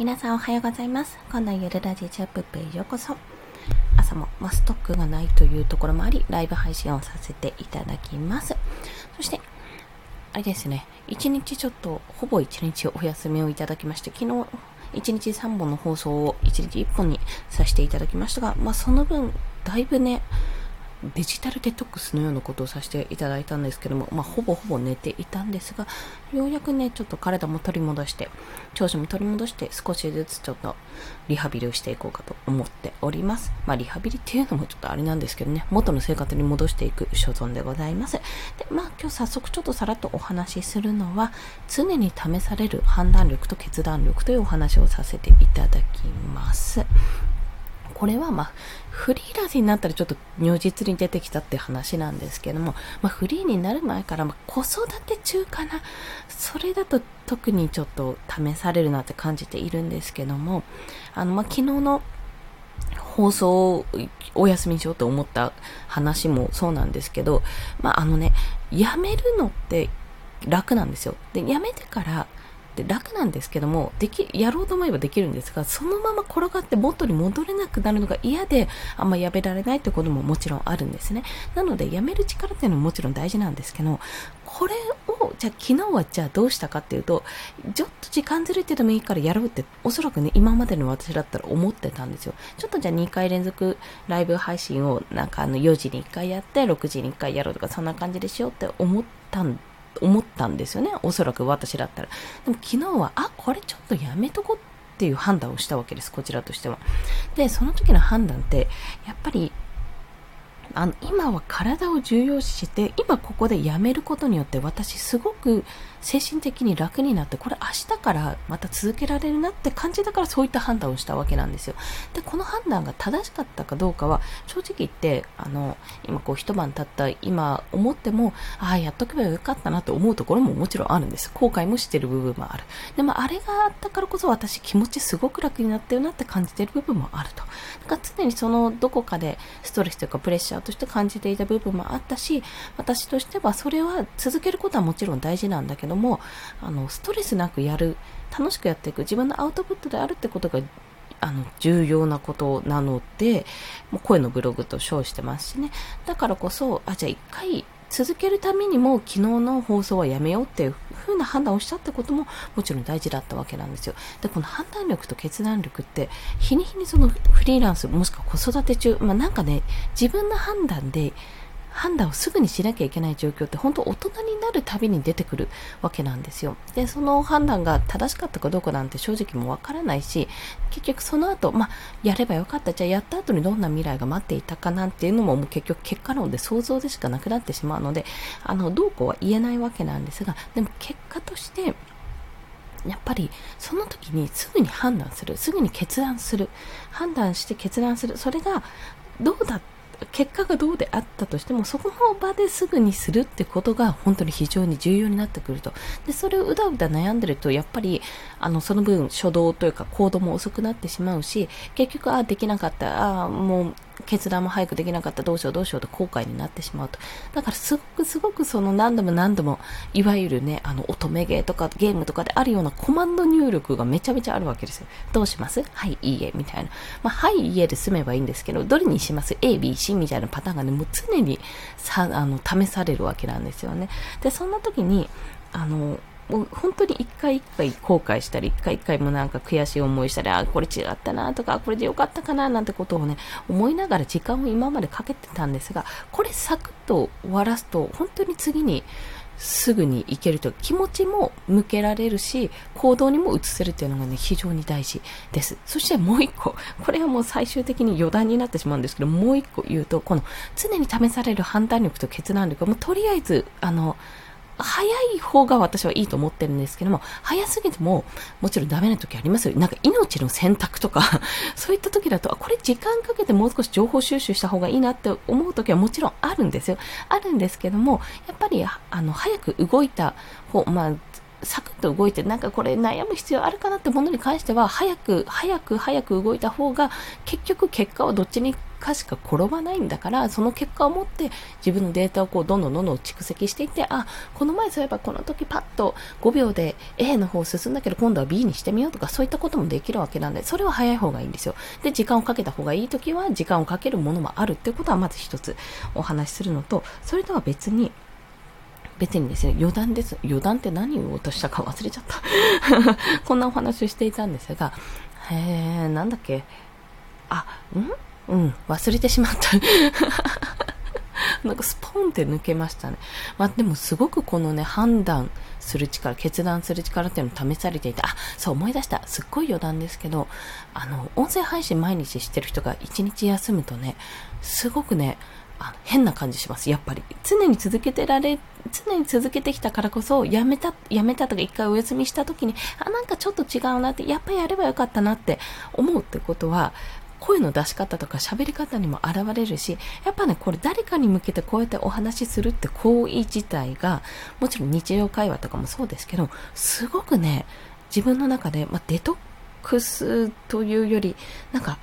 皆さんおはようございます。今度はゆるラジチャップペへようこそ。朝も、まあ、ストックがないというところもあり、ライブ配信をさせていただきます。そして、あれですね、一日ちょっと、ほぼ一日お休みをいただきまして、昨日、一日3本の放送を一日1本にさせていただきましたが、まあ、その分、だいぶね、デジタルデトックスのようなことをさせていただいたんですけども、まあ、ほぼほぼ寝ていたんですが、ようやくね、ちょっと体も取り戻して、調子も取り戻して、少しずつちょっとリハビリをしていこうかと思っております。まあ、リハビリっていうのもちょっとあれなんですけどね、元の生活に戻していく所存でございます。で、まあ、今日早速ちょっとさらっとお話しするのは、常に試される判断力と決断力というお話をさせていただきます。これはまあ、フリーランスになったらちょっと如実に出てきたって話なんですけども、まあ、フリーになる前から、ま子育て中かな。それだと特にちょっと試されるなって感じているんですけども、あの、まあ、昨日の放送をお休みしようと思った話もそうなんですけど、まあ、あのね、やめるのって楽なんですよ。で、やめてから、って楽なんですけども、でき、やろうと思えばできるんですが、そのまま転がって元に戻れなくなるのが嫌で、あんまやめられないってことももちろんあるんですね。なので、やめる力っていうのももちろん大事なんですけど、これを、じゃあ昨日はじゃあどうしたかっていうと、ちょっと時間ずれてでもいいからやろうって、おそらくね、今までの私だったら思ってたんですよ。ちょっとじゃあ2回連続ライブ配信をなんかあの4時に1回やって、6時に1回やろうとか、そんな感じでしようって思ったん思ったんですよね。おそらく私だったら。でも昨日は、あ、これちょっとやめとこっていう判断をしたわけです。こちらとしては。で、その時の判断って、やっぱり、あの、今は体を重要視して、今ここでやめることによって私すごく精神的に楽になって、これ明日からまた続けられるなって感じだからそういった判断をしたわけなんですよ。で、この判断が正しかったかどうかは、正直言って、あの、今こう一晩経った今思っても、ああ、やっとけばよかったなと思うところももちろんあるんです。後悔もしてる部分もある。でもあれがあったからこそ私気持ちすごく楽になったよなって感じてる部分もあると。だから常にそのどこかでストレスというかプレッシャーとして感じていた部分もあったし、私としてはそれは続けることはもちろん大事なんだけど、ども、あの、ストレスなくやる、楽しくやっていく、自分のアウトプットであるってことが、あの、重要なことなので、もう声のブログと称してますしね。だからこそ、あ、じゃあ一回続けるためにも昨日の放送はやめようっていう風な判断をしたってことももちろん大事だったわけなんですよ。で、この判断力と決断力って日に日にそのフリーランスもしくは子育て中、まあなんかね、自分の判断で判断をすぐにしなきゃいけない状況って本当大人になるたびに出てくるわけなんですよ。で、その判断が正しかったかどうかなんて正直もわからないし、結局その後、まあ、やればよかった。じゃあやった後にどんな未来が待っていたかなんていうのももう結局結果論で想像でしかなくなってしまうので、あの、どうこうは言えないわけなんですが、でも結果として、やっぱりその時にすぐに判断する、すぐに決断する、判断して決断する、それがどうだった結果がどうであったとしても、そこの場ですぐにするってことが本当に非常に重要になってくると。で、それをうだうだ悩んでると、やっぱり、あの、その分初動というか行動も遅くなってしまうし、結局、あ、できなかった、あ、もう決断も早くできなかった、どうしようどうしようと後悔になってしまうと。だからすごくすごくその何度も何度も、いわゆるね、あの、乙女ゲーとかゲームとかであるようなコマンド入力がめちゃめちゃあるわけですよ。どうします？はい、いいえ、みたいな。まあ、はい、いいえで済めばいいんですけど、どれにします ?A、B、C みたいなパターンがね、もう常にさ、あの、試されるわけなんですよね。で、そんな時に、あの、もう本当に一回一回後悔したり、一回一回もなんか悔しい思いしたり、あ、これ違ったなとか、これでよかったかななんてことをね、思いながら時間を今までかけてたんですが、これサクッと終わらすと、本当に次にすぐに行けるという気持ちも向けられるし、行動にも移せるというのがね、非常に大事です。そしてもう一個、これはもう最終的に余談になってしまうんですけど、もう一個言うと、この常に試される判断力と決断力もうとりあえず、あの、早い方が私はいいと思ってるんですけども、早すぎても、もちろんダメな時ありますよ。なんか命の選択とか そういった時だと、これ時間かけてもう少し情報収集した方がいいなって思う時はもちろんあるんですよ。あるんですけども、やっぱり、あの、早く動いた方、まあ、サクッと動いて、なんかこれ悩む必要あるかなってものに関しては、早く、早く、早く動いた方が、結局結果はどっちにかしか転ばないんだから、その結果を持って自分のデータをこうどんどんどんどん蓄積していって、あ、この前そういえばこの時パッと5秒で A の方進んだけど今度は B にしてみようとかそういったこともできるわけなんで、それは早い方がいいんですよ。で、時間をかけた方がいい時は時間をかけるものもあるってことはまず一つお話しするのと、それとは別に、別にですね、余談です。余談って何を言おうとしたか忘れちゃった。こんなお話をしていたんですが、へえー、なんだっけ？あ、ん？うん、忘れてしまった。なんかスポーンって抜けましたね。まあでもすごくこのね、判断する力、決断する力っていうのを試されていて、あ、そう思い出した。すっごい余談ですけど、あの、音声配信毎日してる人が一日休むとね、すごくね、あ変な感じします、やっぱり。常に続けてられ、常に続けてきたからこそ、やめた、やめたとか一回お休みした時に、あ、なんかちょっと違うなって、やっぱりやればよかったなって思うってことは、声の出し方とか喋り方にも現れるし、やっぱね、これ誰かに向けてこうやってお話しするって行為自体が、もちろん日常会話とかもそうですけど、すごくね、自分の中で、まあ、デトックスというより、なんか、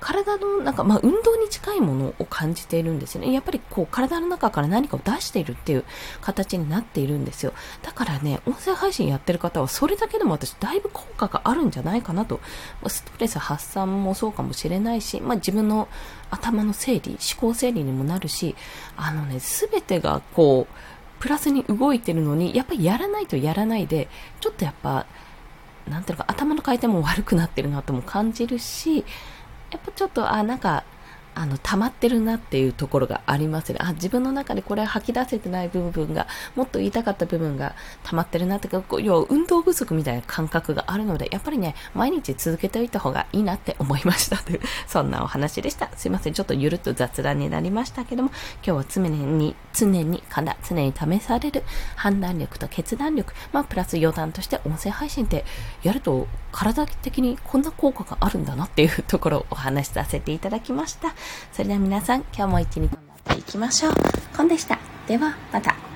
体のなんか、まあ、運動に近いものを感じているんですよね。やっぱりこう、体の中から何かを出しているっていう形になっているんですよ。だからね、音声配信やってる方は、それだけでも私、だいぶ効果があるんじゃないかなと。ストレス発散もそうかもしれないし、まあ、自分の頭の整理、思考整理にもなるし、あのね、すべてがこう、プラスに動いてるのに、やっぱりやらないとやらないで、ちょっとやっぱ、なんていうか、頭の回転も悪くなってるなとも感じるし、やっぱちょっと、あ、なんか、あの、溜まってるなっていうところがありますね。あ、自分の中でこれ吐き出せてない部分が、もっと言いたかった部分が溜まってるなってか、要は運動不足みたいな感覚があるので、やっぱりね、毎日続けておいた方がいいなって思いましたという、そんなお話でした。すいません、ちょっとゆるっと雑談になりましたけども、今日は常に、常に、かな、常に試される判断力と決断力、まあ、プラス余談として音声配信ってやると体的にこんな効果があるんだなっていうところをお話しさせていただきました。それでは皆さん、今日も一日頑張っていきましょう。コンでした。では、また。